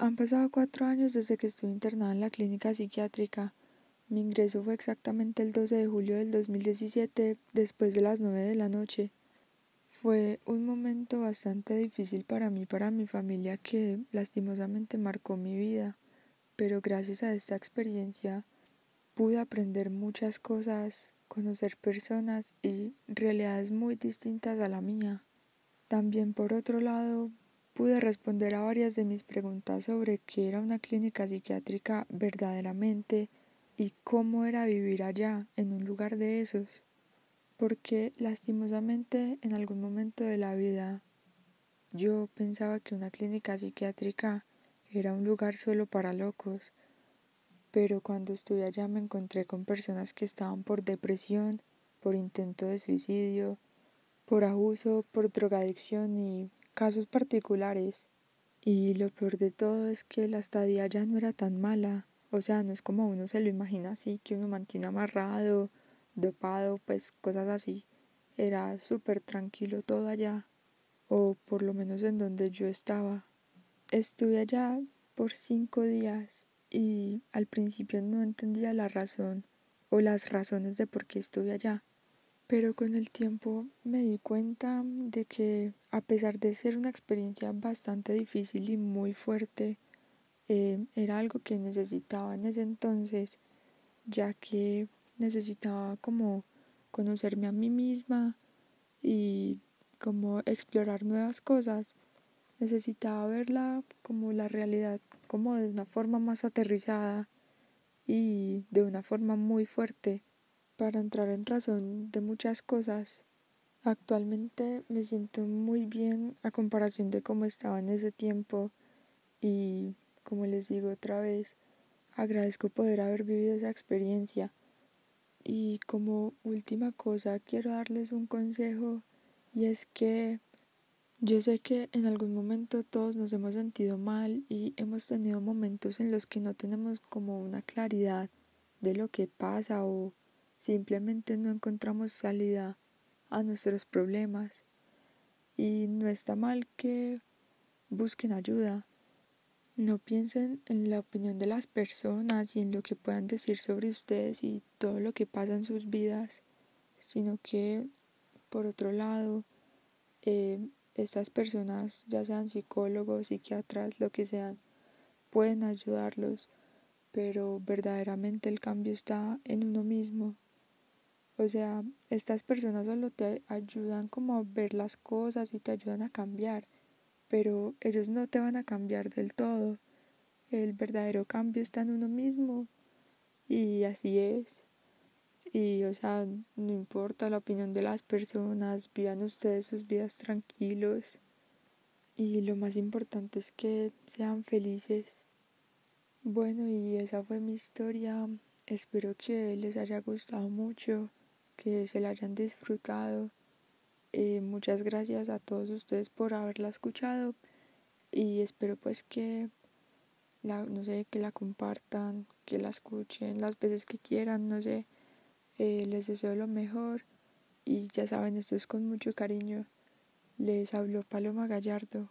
Han pasado cuatro años desde que estuve internada en la clínica psiquiátrica. Mi ingreso fue exactamente el 12 de julio del 2017, después de las 9 de la noche. Fue un momento bastante difícil para mí y para mi familia que lastimosamente marcó mi vida, pero gracias a esta experiencia pude aprender muchas cosas, conocer personas y realidades muy distintas a la mía. También por otro lado pude responder a varias de mis preguntas sobre qué era una clínica psiquiátrica verdaderamente y cómo era vivir allá, en un lugar de esos. Porque lastimosamente en algún momento de la vida yo pensaba que una clínica psiquiátrica era un lugar solo para locos, pero cuando estuve allá me encontré con personas que estaban por depresión, por intento de suicidio, por abuso, por drogadicción y casos particulares. Y lo peor de todo es que la estadía ya no era tan mala. O sea, no es como uno se lo imagina así, que uno mantiene amarrado, dopado, pues cosas así. Era súper tranquilo todo allá. O por lo menos en donde yo estaba. Estuve allá por cinco días y al principio no entendía la razón o las razones de por qué estuve allá pero con el tiempo me di cuenta de que a pesar de ser una experiencia bastante difícil y muy fuerte, eh, era algo que necesitaba en ese entonces, ya que necesitaba como conocerme a mí misma y como explorar nuevas cosas. Necesitaba verla como la realidad, como de una forma más aterrizada y de una forma muy fuerte para entrar en razón de muchas cosas. Actualmente me siento muy bien a comparación de cómo estaba en ese tiempo y como les digo otra vez, agradezco poder haber vivido esa experiencia. Y como última cosa quiero darles un consejo y es que yo sé que en algún momento todos nos hemos sentido mal y hemos tenido momentos en los que no tenemos como una claridad de lo que pasa o Simplemente no encontramos salida a nuestros problemas y no está mal que busquen ayuda. No piensen en la opinión de las personas y en lo que puedan decir sobre ustedes y todo lo que pasa en sus vidas, sino que, por otro lado, eh, estas personas, ya sean psicólogos, psiquiatras, lo que sean, pueden ayudarlos, pero verdaderamente el cambio está en uno mismo. O sea, estas personas solo te ayudan como a ver las cosas y te ayudan a cambiar, pero ellos no te van a cambiar del todo. El verdadero cambio está en uno mismo y así es. Y, o sea, no importa la opinión de las personas, vivan ustedes sus vidas tranquilos. Y lo más importante es que sean felices. Bueno, y esa fue mi historia. Espero que les haya gustado mucho que se la hayan disfrutado. Eh, muchas gracias a todos ustedes por haberla escuchado y espero pues que la, no sé, que la compartan, que la escuchen las veces que quieran, no sé, eh, les deseo lo mejor y ya saben, esto es con mucho cariño. Les habló Paloma Gallardo.